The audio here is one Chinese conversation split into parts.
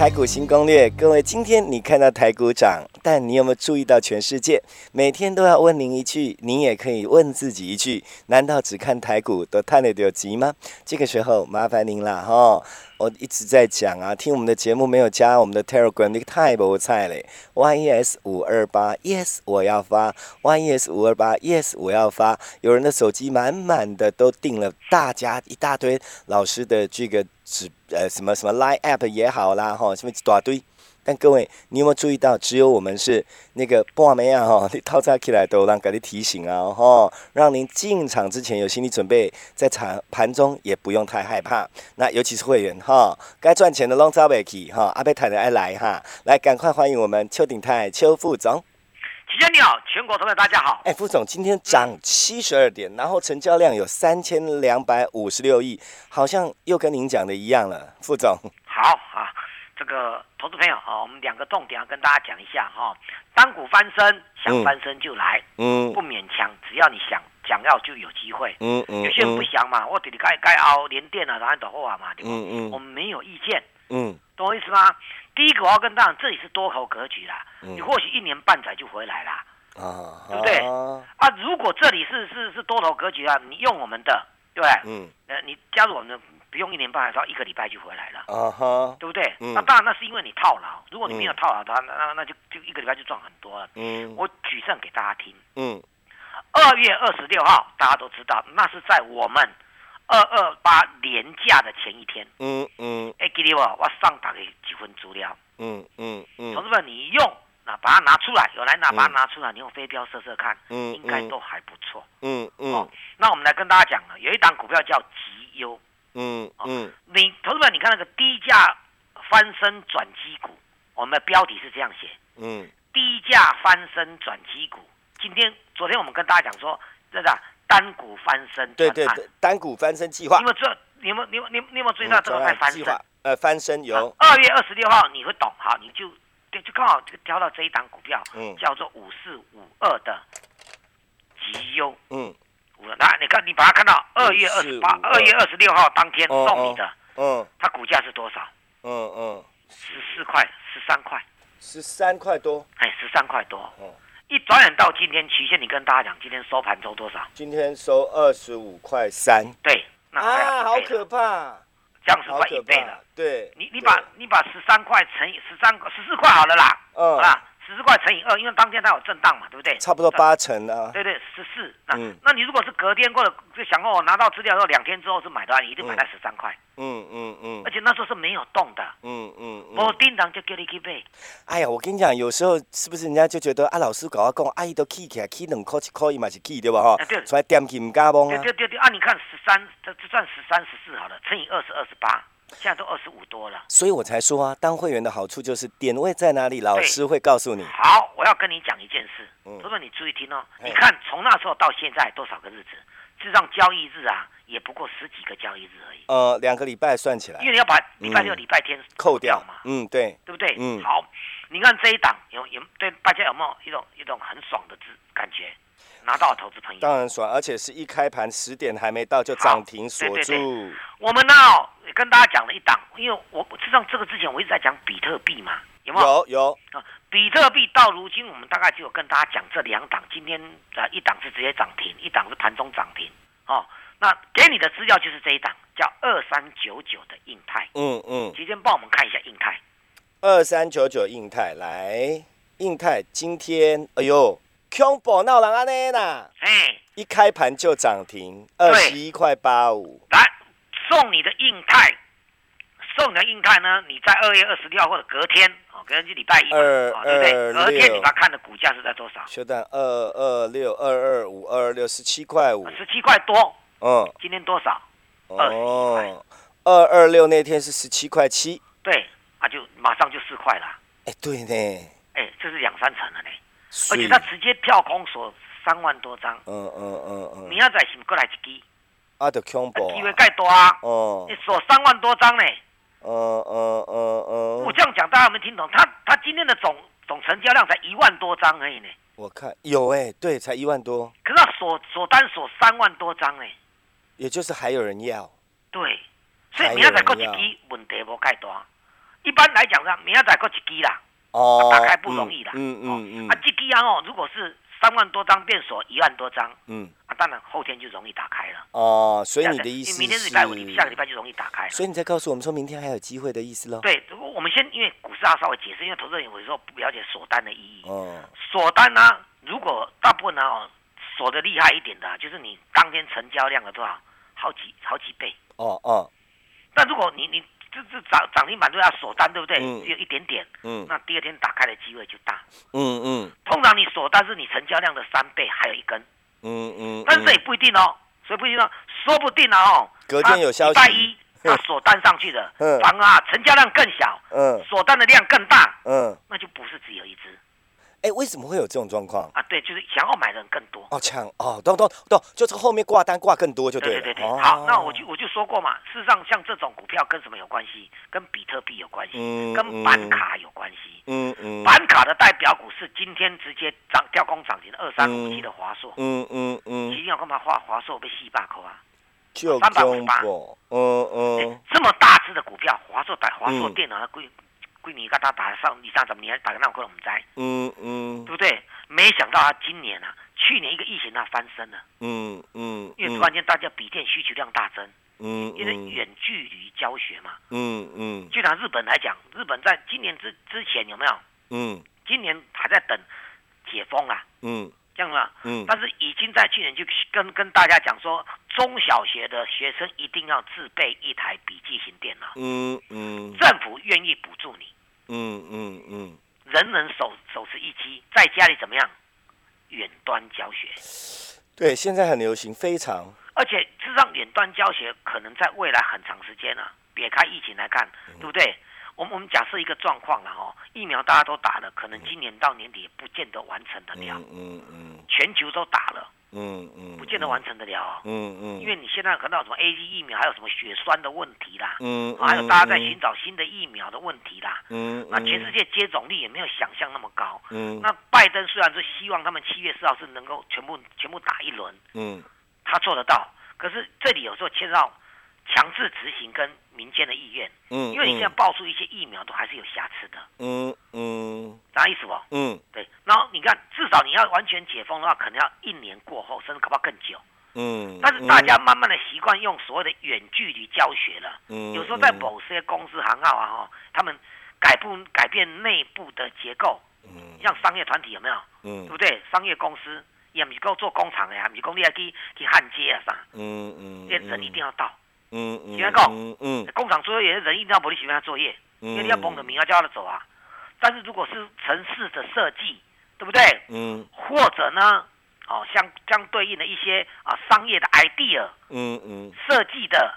台股新攻略，各位，今天你看到台股涨，但你有没有注意到全世界每天都要问您一句，您也可以问自己一句：难道只看台股都探得有急吗？这个时候麻烦您了哈。我一直在讲啊，听我们的节目没有加我们的 Telegram，那个太不菜嘞。Yes 五二八，Yes 我要发，Yes 五二八，Yes 我要发。有人的手机满满的都订了，大家一大堆老师的这个只呃什么什么 Line App 也好啦哈，什么一大堆。但各位，你有没有注意到，只有我们是那个半没啊哈，你套餐起来都让给你提醒啊哈，让您进场之前有心理准备，在场盘中也不用太害怕。那尤其是会员哈，该赚钱的拢早袂去哈，阿贝太太爱来哈，来赶快欢迎我们邱鼎泰邱副总。齐先你好，全国同学大家好。哎，副总今天涨七十二点，然后成交量有三千两百五十六亿，好像又跟您讲的一样了，副总。好啊。这个投资朋友啊，我们两个重点要跟大家讲一下哈。单股翻身，想翻身就来，嗯，不勉强，只要你想想要就有机会，嗯嗯。有些人不想嘛，我得你该该熬连电啊，然后等后啊嘛，对吧？嗯嗯。我们没有意见，嗯，懂我意思吗？第一个我要跟大家，这里是多头格局啦，你或许一年半载就回来啦，啊，对不对？啊，如果这里是是是多头格局啊，你用我们的，对不对？嗯，呃，你加入我们的。不用一年半，只要一个礼拜就回来了，啊哈，对不对？那当然，那是因为你套牢。如果你没有套牢，它那那那就就一个礼拜就赚很多了。嗯，我举证给大家听。嗯，二月二十六号，大家都知道，那是在我们二二八年假的前一天。嗯嗯，哎，给你我，我上打给几份资料。嗯嗯嗯，同志们，你用那把它拿出来，有来拿把它拿出来，你用飞镖射射看，嗯，应该都还不错。嗯嗯，哦，那我们来跟大家讲了，有一档股票叫绩优。嗯嗯，你同志们，你看那个低价翻身转机股，我们的标题是这样写，嗯，低价翻身转机股。今天、昨天我们跟大家讲说，这个单股翻身，对对对，单股翻身计划。你们这，你们、你们、你、你有没有注意到这个在翻身？呃，翻身有。二月二十六号你会懂，好，你就对就刚好就挑到这一档股票，嗯，叫做五四五二的绩优，嗯。那，你看，你把它看到二月二十八、二月二十六号当天送你的，嗯，它股价是多少？嗯嗯，十四块、十三块、十三块多，哎，十三块多。哦，一转眼到今天，期限你跟大家讲，今天收盘收多少？今天收二十五块三。对，那啊，好可怕，这样子快一倍了。对，你你把你把十三块乘以十三十四块好了啦，嗯啊。十四块乘以二，因为当天它有震荡嘛，对不对？差不多八成啊。对对，十四。那那你如果是隔天或者就想我拿到资料之后两天之后是买的话，你一定买在十三块。嗯嗯嗯。而且那时候是没有动的。嗯嗯。我叮当就叫你去背。哎呀，我跟你讲，有时候是不是人家就觉得啊，老师搞我讲，阿姨都起起来，起两块一块嘛是起对吧？哈。对。出来点起唔加崩啊。对对对啊！你看十三，这这算十三十四好了，乘以二是二十八。现在都二十五多了，所以我才说啊，当会员的好处就是点位在哪里，老师会告诉你。好，我要跟你讲一件事，嗯，哥们你注意听哦。你看从那时候到现在多少个日子？事实上交易日啊，也不过十几个交易日而已。呃，两个礼拜算起来，因为你要把礼拜六、礼拜天扣掉嘛。嗯，对，对不对？嗯，好，你看这一档有有对大家有没有一种一种很爽的字感觉？拿到投资朋友，当然爽，而且是一开盘十点还没到就涨停锁住。我们呢也跟大家讲了一档，因为我实际上这个之前我一直在讲比特币嘛，有没有？有有啊，比特币到如今我们大概只有跟大家讲这两档，今天啊一档是直接涨停，一档是盘中涨停。哦，那给你的资料就是这一档，叫二三九九的印泰。嗯嗯，提前帮我们看一下印泰。二三九九印泰来，印泰今天哎呦。恐怖闹人安尼啦！哎，一开盘就涨停，二十一块八五。来送你的印泰，送你的印泰呢？你在二月二十六号或者隔天哦，隔天就礼拜一，二二六。隔天你把看的股价是在多少？修蛋二二六二二五二二六十七块五，十七块多。嗯，今天多少？二哦，二二六那天是十七块七。对，啊，就马上就四块了。哎，对呢。哎，这是两三成了呢。而且他直接跳空锁三万多张，嗯嗯嗯嗯，你要在是过来一支，啊，就恐怖，机会盖多啊，哦，你锁三万多张呢，嗯嗯嗯嗯，我这样讲大家有没有听懂？他他今天的总总成成交量才一万多张而已呢。我看有哎，对，才一万多。可是锁锁单锁三万多张呢，也就是还有人要。对，所以明仔载过一支问题无太大。一般来讲呢，明仔载过一支啦，哦，打开不容易啦。嗯嗯嗯。啊，这个啊哦，如果是。三万多张变锁一万多张，嗯，啊，当然后天就容易打开了。哦，所以你的意思，明天是礼拜五，你下个礼拜就容易打开。所以你在告诉我们说明天还有机会的意思喽？对，我们先因为股市要稍微解释，因为投资人有时候不了解锁单的意义。哦，锁单呢，如果大部分呢哦锁的厉害一点的，就是你当天成交量的多少，好几好几倍。哦哦，但如果你你。这这涨涨停板都要锁单，对不对？只有一点点，嗯，那第二天打开的机会就大，嗯嗯。通常你锁单是你成交量的三倍，还有一根，嗯嗯。但是这也不一定哦，所以不一定哦，说不定哦。隔天有消息，礼拜一 那锁单上去的，反而啊成交量更小，嗯，锁单的量更大，嗯，那就不是只有一只。哎，为什么会有这种状况啊？对，就是想要买的人更多哦，抢哦，懂懂懂，就这个后面挂单挂更多就对。对对对，好，那我就我就说过嘛，事实上像这种股票跟什么有关系？跟比特币有关系，跟板卡有关系。嗯嗯。板卡的代表股是今天直接涨跳空涨停的二三五七的华硕。嗯嗯嗯。今天要干嘛？华华硕被四八口啊？三百五十八。嗯嗯。这么大只的股票，华硕打华硕电脑的贵。闺女跟他打上二三十年，打个那可能我们在，嗯嗯，对不对？没想到他今年啊，去年一个疫情他翻身了，嗯嗯，因为突然间大家笔电需求量大增，嗯，因为远距离教学嘛，嗯嗯，就拿日本来讲，日本在今年之之前有没有？嗯，今年还在等解封啊，嗯，这样子，嗯，但是已经在去年就跟跟大家讲说，中小学的学生一定要自备一台笔记型电脑，嗯嗯，政府愿意补助你。嗯嗯嗯，人人手手持一机，在家里怎么样？远端教学，对，现在很流行，非常。而且，事实上，远端教学可能在未来很长时间啊，撇开疫情来看，对不对？我们我们假设一个状况了哈，疫苗大家都打了，可能今年到年底也不见得完成得了。嗯嗯，全球都打了。嗯嗯，不见得完成得了。嗯嗯，因为你现在看到什么 A G 疫苗，还有什么血栓的问题啦。嗯还有大家在寻找新的疫苗的问题啦。嗯那全世界接种率也没有想象那么高。嗯。那拜登虽然是希望他们七月四号是能够全部全部打一轮。嗯。他做得到，可是这里有时候牵涉到强制执行跟。民间的意愿，嗯，因为你现在爆出一些疫苗都还是有瑕疵的，嗯嗯，啥意思不？嗯，对。然后你看，至少你要完全解封的话，可能要一年过后，甚至可能更久，嗯。但是大家慢慢的习惯用所谓的远距离教学了，嗯，有时候在某些公司行号啊哈，他们改不改变内部的结构，嗯，像商业团体有没有？嗯，对不对？商业公司也不是够做工厂的呀，不是工地要去去焊接啊啥，嗯嗯，人一定要到。嗯嗯，先讲，嗯，工厂作业人一定要不你喜欢他作业，因为你要捧着名要叫他走啊。但是如果是城市的设计，对不对？嗯，或者呢，哦，相相对应的一些啊商业的 idea，嗯嗯，设计的，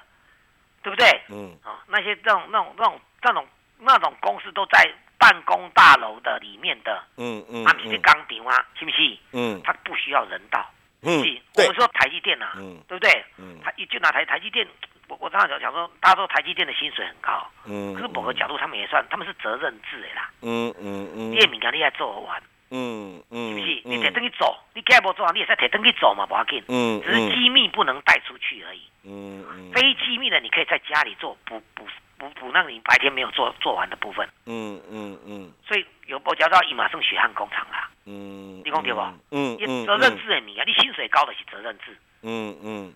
对不对？嗯，啊，那些那种那种那种那种那种公司都在办公大楼的里面的，嗯嗯，啊，不是钢顶啊，是不是？嗯，他不需要人道。嗯，我们说台积电呐，嗯，对不对？嗯，他一就拿台台积电。我我刚才讲讲说，大家说台积电的薪水很高，嗯，可是某个角度他们也算，他们是责任制的啦，嗯嗯嗯，你也敏感，你也做完，嗯嗯，是不是？你得等你走，你盖不做完，你也是得等你走嘛，不要紧，嗯，只是机密不能带出去而已，嗯嗯，非机密的你可以在家里做，补补补补那你白天没有做做完的部分，嗯嗯嗯，所以有我讲到伊马胜血汗工厂啦，嗯，你讲对不？嗯嗯，责任制的你啊，你薪水高的是责任制，嗯嗯。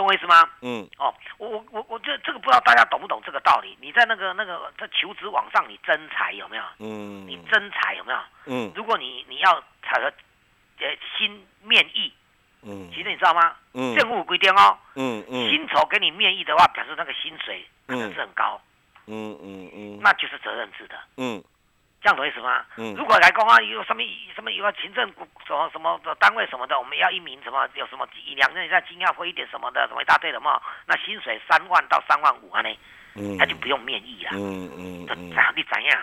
懂我意思吗？嗯，哦，我我我我这这个不知道大家懂不懂这个道理？你在那个那个在求职网上，你征才有没有？嗯，你征才有没有？嗯，如果你你要采个呃新面议，嗯，其实你知道吗？嗯，政府规定哦，嗯嗯，薪酬给你面议的话，表示那个薪水可能是很高，嗯嗯嗯，那就是责任制的，嗯。这样懂意思吗？嗯，如果来公啊，有什么什么有个行政什么什么的单位什么的，我们要一名什么有什么一两个人在金要会一点什么的，什么一大堆的嘛，那薪水三万到三万五啊呢，嗯，他就不用面议了，嗯嗯嗯，你怎样？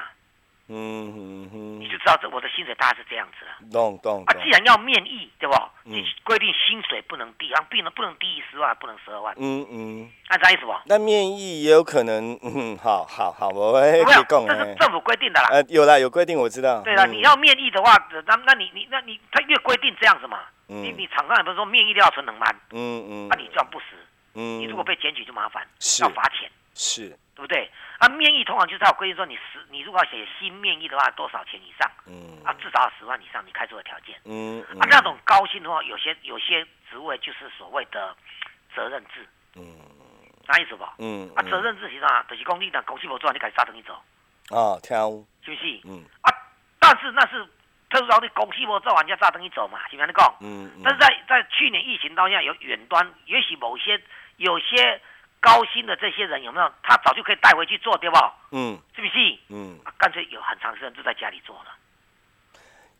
嗯哼哼，你就知道这我的薪水大概是这样子了。懂懂啊，既然要面议，对不？你规定薪水不能低，然后不能不能低于十万，不能十二万。嗯嗯，按啥意思不？那面议也有可能，嗯，好好好，我会讲。这是政府规定的啦。呃，有啦，有规定，我知道。对了，你要面议的话，那那你你那你他越规定这样子嘛，你你厂商也不是说面议都要存能吗？嗯嗯，那你这样不实，嗯，你如果被检举就麻烦，要罚钱，是，对不对？啊，面议通常就是要规定说，你十你如果要写新面议的话，多少钱以上？嗯，啊，至少要十万以上，你开出的条件。嗯，啊，那种高薪的话，有些有些职位就是所谓的责任制。嗯，啥意思不？嗯，啊，责任制是啥？就是公你的公司不做，你赶紧杀等你走。啊，跳舞是不是？嗯，啊，但是那是特殊劳动，公司不做，人家杀等你走嘛，是不是？你讲。嗯嗯。但是在在去年疫情当下，有远端，也许某些有些。高薪的这些人有没有？他早就可以带回去做，对不？嗯，是不是？嗯，干脆有很长时间就在家里做了。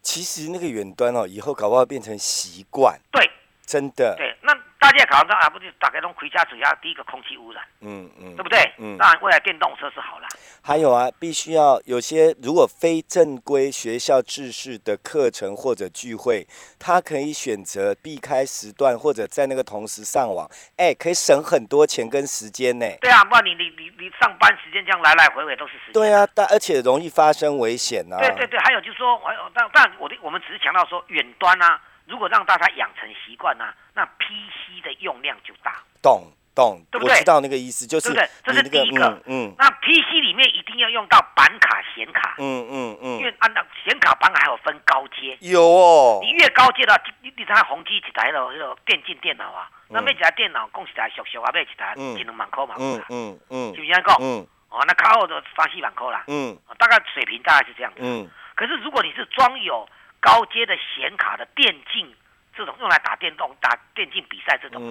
其实那个远端哦，以后搞不好变成习惯。对，真的。对，那。大家考上啊，不就大概从回家主要第一个空气污染，嗯嗯，对不对？嗯，当然未来电动车是好了。还有啊，必须要有些如果非正规学校制式的课程或者聚会，他可以选择避开时段或者在那个同时上网，哎，可以省很多钱跟时间呢。对啊，不然你你你你上班时间这样来来回回都是时间。对啊，但而且容易发生危险啊。对对对，还有就是说，还有但但我的我们只是强调说远端啊。如果让大家养成习惯呢，那 PC 的用量就大。懂懂，对不对？知道那个意思，就是对这是第一个。嗯，那 PC 里面一定要用到板卡、显卡。嗯嗯嗯。因为按照显卡板卡还有分高阶。有哦。你越高阶的，你你看宏基一台了，那个电竞电脑啊，那每一台电脑供起来小小啊，买一台一两万块嘛。嗯嗯嗯。是不是这样讲？嗯。哦，那卡后的三四万块啦。嗯。大概水平大概是这样子。嗯。可是如果你是装有。高阶的显卡的电竞，这种用来打电动、打电竞比赛这种，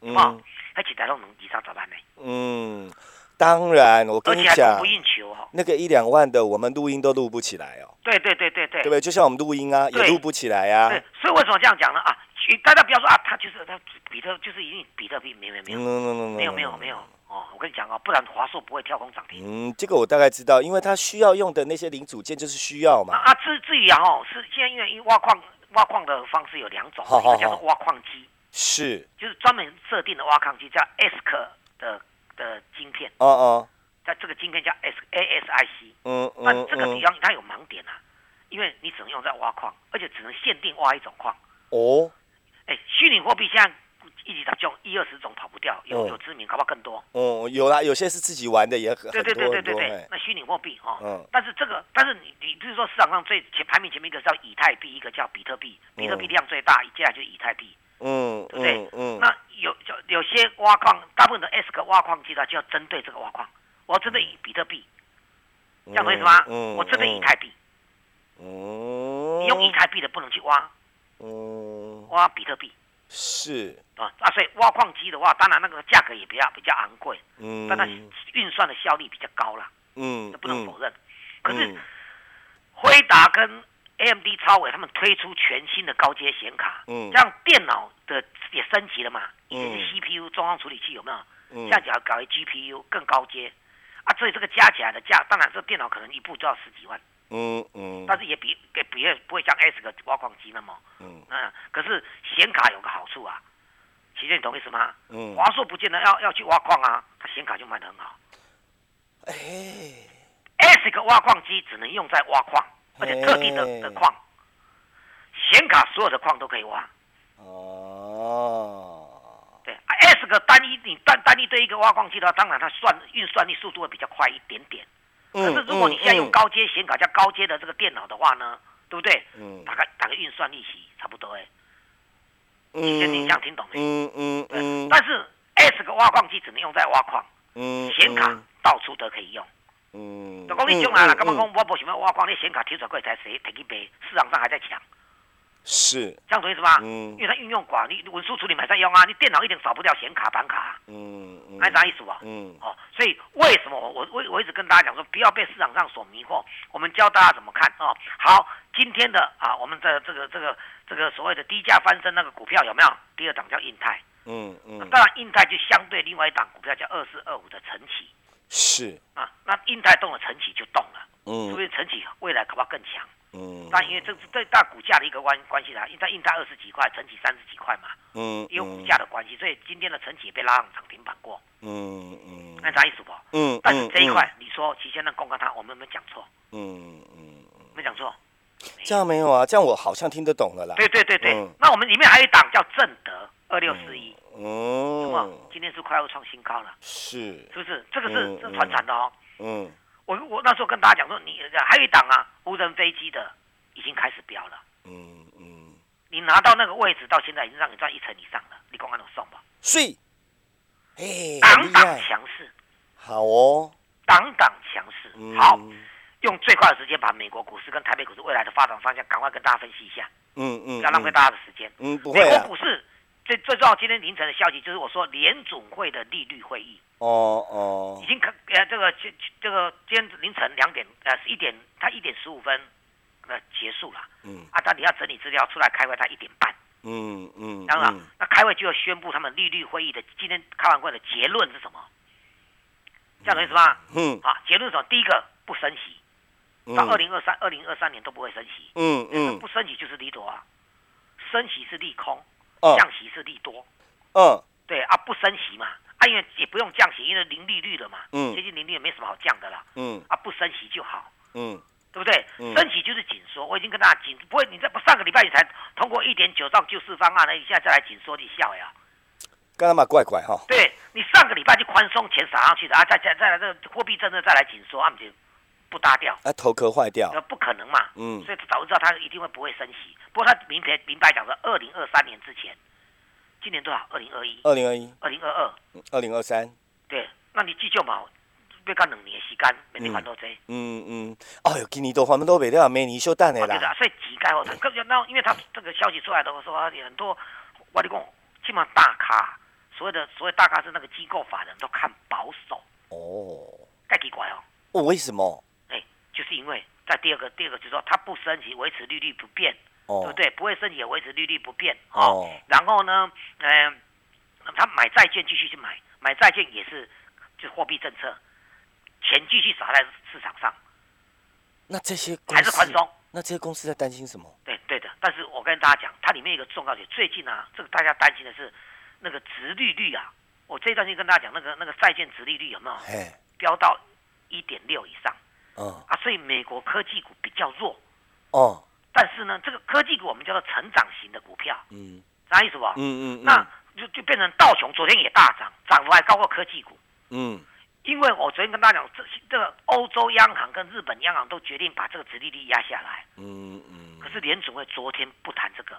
嗯，啊，而且台都能以上咋办呢？嗯，当然，我跟你讲，不应求哈。那个一两万的，我们录音都录不起来哦。对对对对对，对不对？就像我们录音啊，也录不起来啊。对，所以为什么这样讲呢？啊，大家不要说啊，他就是他比特，就是一定比特币，没有没有没有没有没有没有。哦，我跟你讲啊，不然华硕不会跳空涨停。嗯，这个我大概知道，因为它需要用的那些零组件就是需要嘛。啊，至至于啊，哦，是现在因为挖矿挖矿的方式有两种，一个叫做挖矿机，是，就是专门设定的挖矿机，叫 ASIC 的的晶片。哦哦，在这个晶片叫 S ASIC。嗯嗯。那这个地方它有盲点啊，因为你只能用在挖矿，而且只能限定挖一种矿。哦。哎，虚拟货币现在。一级打中一二十种跑不掉，有有知名，搞不好更多。哦，有啦，有些是自己玩的也很对对对对对对，那虚拟货币哈，嗯，但是这个，但是你你就是说市场上最前排名前面一个叫以太币，一个叫比特币，比特币量最大，接下来就是以太币，嗯，对不对？嗯，那有有有些挖矿，大部分的 S 个挖矿机呢，就要针对这个挖矿，我要针对比特币，这样懂意思吗？嗯，我针对以太币，嗯，你用以太币的不能去挖，嗯，挖比特币。是啊，啊，所以挖矿机的话，当然那个价格也比较比较昂贵，嗯，但它运算的效率比较高啦，嗯，这不能否认。可是辉达跟 AMD 超伟他们推出全新的高阶显卡，嗯，这样电脑的也升级了嘛，以前 CPU 中央处理器有没有？嗯，现在要搞 GPU 更高阶，啊，所以这个加起来的价，当然这电脑可能一部就要十几万。嗯嗯，但是也比给比不会像 S 个挖矿机那么，嗯嗯，可是显卡有个好处啊，其实你懂意思吗？嗯，华硕不见得要要去挖矿啊，它显卡就卖得很好。哎，S 个挖矿机只能用在挖矿，而且特定的的矿，显卡所有的矿都可以挖。哦，对，S 个单一你单单一对一个挖矿机的话，当然它算运算力速度会比较快一点点。可是如果你现在用高阶显卡加高阶的这个电脑的话呢，对不对？嗯，大概大概运算利息差不多哎。嗯，你这样听懂没？嗯嗯嗯。但是 S 个挖矿机只能用在挖矿，嗯，显卡到处都可以用。嗯。就讲你将来啦，干嘛讲我不想要挖矿，你显卡提出来过才谁提去卖，市场上还在抢。是，这样懂意思吧？嗯，因为它运用广，你文书处理马上用啊，你电脑一定少不掉显卡板卡。嗯嗯，那啥意思吧？嗯，哦，所以为什么我我我我一直跟大家讲说，不要被市场上所迷惑。我们教大家怎么看哦。好，今天的啊，我们的这个这个这个所谓的低价翻身那个股票有没有？第二档叫印泰。嗯嗯。当然，印泰就相对另外一档股票叫二四二五的晨起。是。啊，那印泰动了，晨起就动了。嗯，是不是成绩未来可不可更强？嗯，但因为这是最大股价的一个关关系啦，因为它印在二十几块，成绩三十几块嘛，嗯，因为股价的关系，所以今天的成绩也被拉上涨停板过，嗯嗯，那啥意思不？嗯，但是这一块你说期先的公告它，我们有没有讲错？嗯嗯，没讲错，这样没有啊，这样我好像听得懂了啦。对对对对，那我们里面还有一档叫正德二六四一，哦，什么？今天是快要创新高了，是，是不是？这个是是传产的哦，嗯。我我那时候跟大家讲说，你还有一档啊，无人飞机的已经开始飙了。嗯嗯，你拿到那个位置，到现在已经让你赚一成以上了。你公安能送吧？是，哎，档档强势，好哦，档档强势，好，用最快的时间把美国股市跟台北股市未来的发展方向赶快跟大家分析一下。嗯嗯，不要浪费大家的时间。嗯，不会美国股市最最重要，今天凌晨的消息就是我说联总会的利率会议。哦哦，已经开呃，这个这这个今天凌晨两点呃一点，他一点十五分呃结束了。嗯，啊，他你要整理资料出来开会，他一点半。嗯嗯，当然，那开会就要宣布他们利率会议的今天开完会的结论是什么？这样的意思吗？嗯，好，结论什么？第一个不升息，到二零二三二零二三年都不会升息。嗯嗯，不升息就是利多啊，升息是利空，降息是利多。嗯，对啊，不升息嘛。啊，因为也不用降息，因为零利率了嘛，嗯，接近零利率没什么好降的了，嗯，啊，不升息就好，嗯，对不对？升息就是紧缩，我已经跟大家紧，不会，你这不上个礼拜你才通过一点九兆救市方案呢，你现在再来紧缩，你笑呀？干他妈怪怪哈？对你上个礼拜就宽松钱撒上去的啊，再再再来这个货币政策再来紧缩，啊，就不搭调，啊，头壳坏掉，那不可能嘛，嗯，所以早就知道他一定会不会升息，不过他明白明白讲说，二零二三年之前。今年多少？二零二一、二零二一、二零二二、二零二三。对，那你记住嘛，要干两年时间，明年还多济。嗯嗯。哎呦，今年都还不多，未了，明年休蛋的啦。对啊，所以急该哦，他那因为他这个消息出来的时候，很多我你讲，起码大咖，所谓的所谓大咖是那个机构法人都看保守。哦。太奇怪哦。哦，为什么？哎，就是因为在第二个，第二个就是说，它不升级，维持利率不变。对不对？不会升也，维持利率不变。哦。然后呢，嗯，他买债券继续去买，买债券也是，就货币政策，钱继续撒在市场上。那这些还是宽松？那这些公司在担心什么？对对的。但是我跟大家讲，它里面一个重要点，最近啊，这个大家担心的是那个值利率啊。我这段时间跟大家讲，那个那个债券值利率有没有？飙到一点六以上。嗯。啊，所以美国科技股比较弱。哦。但是呢，这个科技股我们叫做成长型的股票，嗯，啥意思不？嗯嗯，那就就变成道琼昨天也大涨，涨幅还高过科技股，嗯，因为我昨天跟大家讲，这这个欧洲央行跟日本央行都决定把这个殖利率压下来，嗯嗯，可是联储会昨天不谈这个，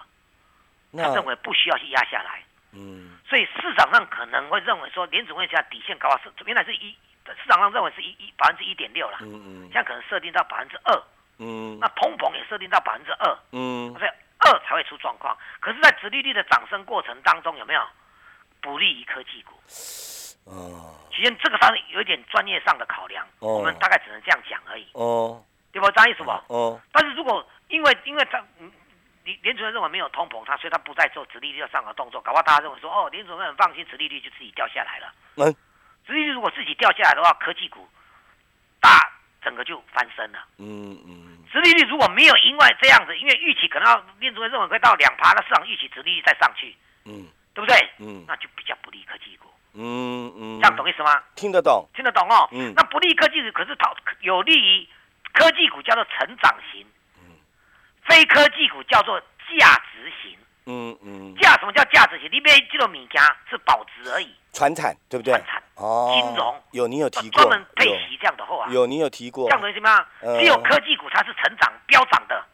他认为不需要去压下来，嗯，所以市场上可能会认为说联储会现在底线高啊，是原来是一市场上认为是一一百分之一点六了，嗯嗯，现在可能设定到百分之二。嗯，那通膨也设定到百分之二，嗯，所以二才会出状况。可是，在殖利率的涨升过程当中，有没有不利于科技股？哦，其实这个方面有一点专业上的考量，我们大概只能这样讲而已。哦，对不？张意思不？哦。但是如果因为因为他联联储会认为没有通膨，他所以他不再做殖利率的上的动作，搞不好大家认为说，哦，联储会很放心，殖利率就自己掉下来了。嗯，殖利率如果自己掉下来的话，科技股大。整个就翻身了。嗯嗯，殖利率如果没有因为这样子，因为预期可能要联储会认为会到两趴，那市场预期殖利率再上去，嗯，对不对？嗯，那就比较不利科技股。嗯嗯，这样懂意思吗？听得懂，听得懂哦。嗯，那不利科技股可是讨有利于科技股叫做成长型，嗯，非科技股叫做价值型。嗯嗯，价什么叫价值型？你买这种米家是保值而已。船产对不对？船产哦，金融有你有提过，专门配息这样的话，有你有提过。这样的什么？只有科技股它是成长飙涨的，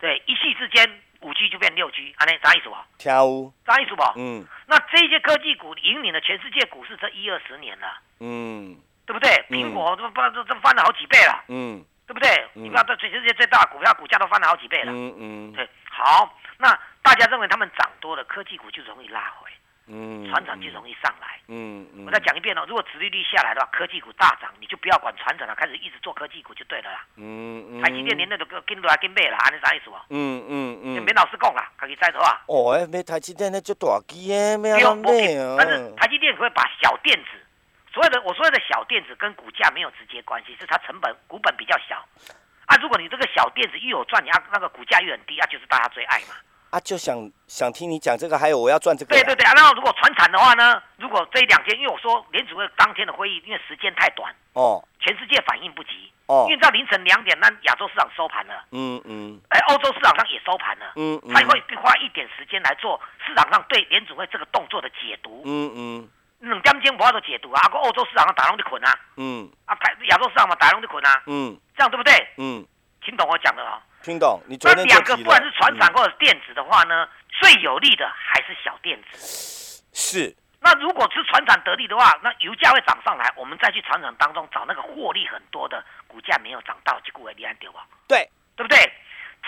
对，一夕之间五 G 就变六 G，安尼啥意思不？跳舞啥意思不？嗯，那这些科技股引领了全世界股市这一二十年了，嗯，对不对？苹果都翻这这翻了好几倍了，嗯，对不对？你看这全世界最大股票股价都翻了好几倍了，嗯嗯，对，好，那。大家认为他们涨多了，科技股就容易拉回，嗯，船长就容易上来，嗯嗯。我再讲一遍哦，如果殖利率下来的话，科技股大涨，你就不要管船长了，开始一直做科技股就对了啦，嗯嗯。台积电连那都跟来跟买了，安尼啥意思哦？嗯嗯嗯。就免老师讲啦，可以再说啊。哦，哎，买台积电那就大机诶，没有买啊。但是台积电会把小电子所有的我所有的小电子跟股价没有直接关系，是它成本股本比较小。啊，如果你这个小电子又有赚，你啊那个股价又很低，啊就是大家最爱嘛。啊，就想想听你讲这个，还有我要赚这个。对对对啊，那如果传产的话呢？如果这两天，因为我说联储会当天的会议，因为时间太短哦，全世界反应不及哦，因为到凌晨两点，那亚洲市场收盘了，嗯嗯，哎，欧洲市场上也收盘了，嗯嗯，他会花一点时间来做市场上对联储会这个动作的解读，嗯嗯，两点钟不要做解读啊，个欧洲市场上打龙的捆啊，嗯，啊台亚洲市场嘛打龙的捆啊，嗯，这样对不对？嗯，听懂我讲的啊？听懂？你那两个不管是船厂或者电子的话呢，最有利的还是小电子。是。那如果是船厂得利的话，那油价会涨上来，我们再去船厂当中找那个获利很多的股价没有涨到，结果会厉害丢吧？对，对不对？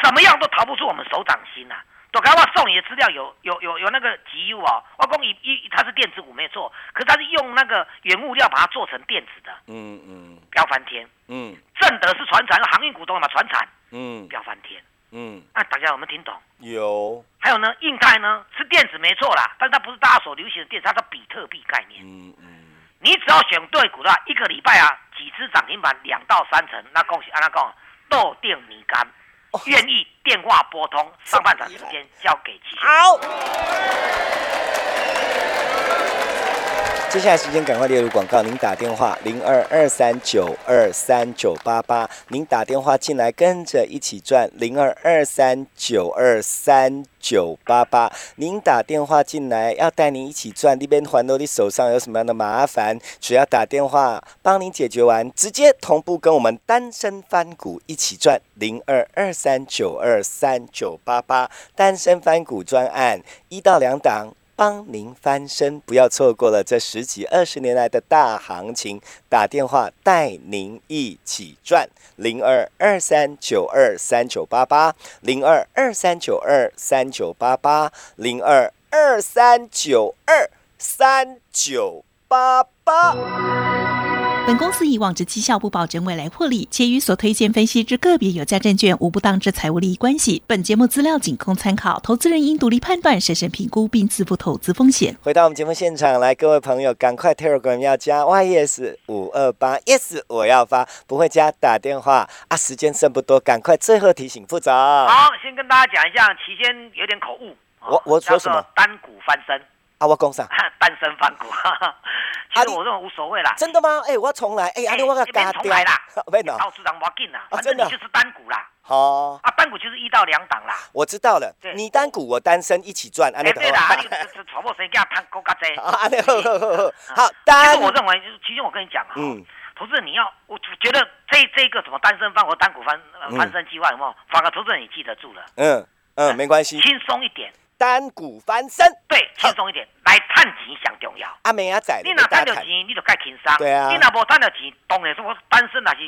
怎么样都逃不出我们手掌心呐。都刚我送你的资料有有有有那个集 U 哦，我讲一一它是电子股没错，可是它是用那个原物料把它做成电子的。嗯嗯。飙翻天。嗯。正德是船厂，航运股东嘛，船产。嗯，飙翻天，嗯，那大家有没有听懂？有。还有呢，硬泰呢是电子没错啦，但是它不是大家所流行的电子，它是比特币概念。嗯嗯。你只要选对股的话，一个礼拜啊，几只涨停板两到三成，那恭喜阿拉讲豆定你干，愿意电话拨通，上半场时间交给齐好。接下来时间赶快列入广告，您打电话零二二三九二三九八八，您打电话进来跟着一起赚零二二三九二三九八八，您打电话进来要带您一起赚，那边环到你手上有什么样的麻烦，只要打电话帮您解决完，直接同步跟我们单身翻股一起赚零二二三九二三九八八，单身翻股专案一到两档。帮您翻身，不要错过了这十几二十年来的大行情。打电话带您一起赚，零二二三九二三九八八，零二二三九二三九八八，零二二三九二三九八八。本公司以往之绩效不保证未来获利，且与所推荐分析之个别有价证券无不当之财务利益关系。本节目资料仅供参考，投资人应独立判断、审慎评估并自负投资风险。回到我们节目现场来，各位朋友，赶快 Telegram 要加 YES 五二八 Yes，我要发，不会加打电话啊，时间剩不多，赶快最后提醒副总。好，先跟大家讲一下，期间有点口误，我我说什么？单股翻身。啊，我讲啥？单身翻股，其实我认为无所谓啦。真的吗？哎，我重来，哎，阿你我个加重来啦，没呢，到市场我紧啦，真的就是单股啦。好，啊，单股就是一到两档啦。我知道了，你单股我单身一起赚，哎，对啦，你炒波谁给他贪够加多？啊，你好好好好，单。其实我认为，其实我跟你讲啊，嗯，投资人你要，我觉得这这个什么单身翻或单股翻翻身计划有没有？反而投资人你记得住了。嗯嗯，没关系，轻松一点。单股翻身，对，轻松一点，来探钱上重要。阿妹阿仔，你若赚到钱，你就该轻松。对啊，你若无赚到钱，当然说单身那是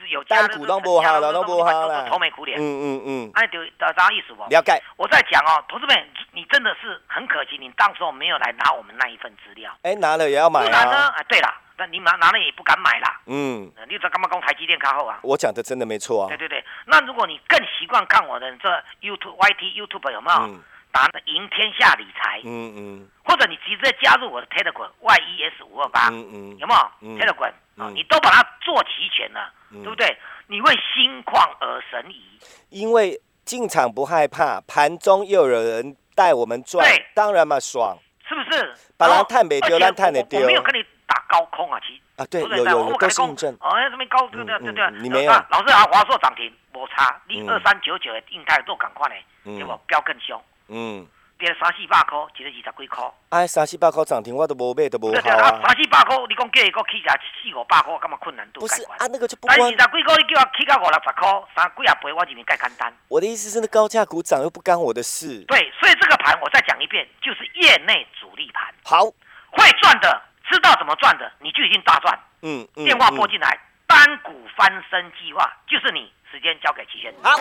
是有单股都不好了，都不好了，愁眉苦脸。嗯嗯嗯，哎，就啥意思不？了解。我在讲哦，投资们，你真的是很可惜，你当时候没有来拿我们那一份资料。哎，拿了也要买啊。不拿呢？哎，对了，那你拿拿了也不敢买啦。嗯，你这干嘛讲台积电靠后啊？我讲的真的没错啊。对对对，那如果你更习惯看我的这 YouTube、YT、YouTube 有没有？打赢天下理财，嗯嗯，或者你直接加入我的 Telegram Y E S 五二八，嗯嗯，有没有 Telegram 啊？你都把它做齐全了，对不对？你会心旷而神怡，因为进场不害怕，盘中又有人带我们赚，当然嘛爽，是不是？把它探没丢，让探没丢。我没有跟你打高空啊，其实啊，对，有有有都是印证。哦，什么高对对对对，你没有？老师啊，华硕涨停，我差，你二三九九的印泰做赶快呢，结果飙更凶。嗯，跌了三四百块，一个二十几块。哎，三四百块涨停，我都无买，都无好啊。三四百块，你讲叫伊个起价四五百块，干嘛困难度？不是啊，那个就不关。但二十几块，你叫我起到五六十块，三几啊倍，我认为该简单。我的意思是，那高价股涨又不干我的事。对，所以这个盘我再讲一遍，就是业内主力盘。好，会赚的，知道怎么赚的，你就已经大赚。嗯嗯。电话拨进来，单股翻身计划就是你。时间交给齐先。好。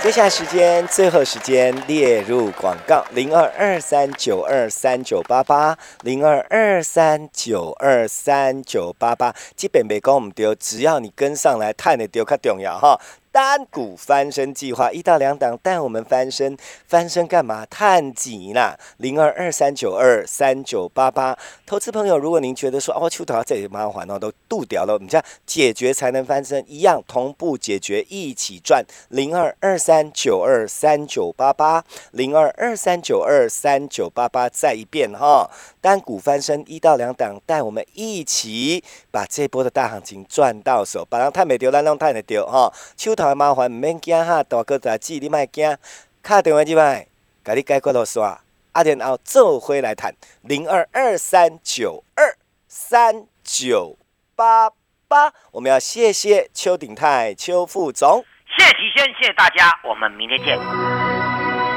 接下来时间，最后时间列入广告：零二二三九二三九八八，零二二三九二三九八八。基本没讲唔丢，只要你跟上来，探的丢较重要哈。单股翻身计划一到两档带我们翻身，翻身干嘛？探几啦？零二二三九二三九八八，投资朋友，如果您觉得说哦，秋桃这里麻烦哦，都渡掉了，我们家解决才能翻身，一样同步解决，一起赚。零二二三九二三九八八，零二二三九二三九八八，再一遍哈，单股翻身一到两档，带我们一起把这波的大行情赚到手，把人太没丢，咱让太没丢哈，秋桃。麻烦唔免惊哈，大哥大姐你莫惊，卡电话进来，甲你解决落煞，啊，然后做回来谈零二二三九二三九八八，我们要谢谢邱鼎泰邱副总，谢谢齐轩，谢谢大家，我们明天见。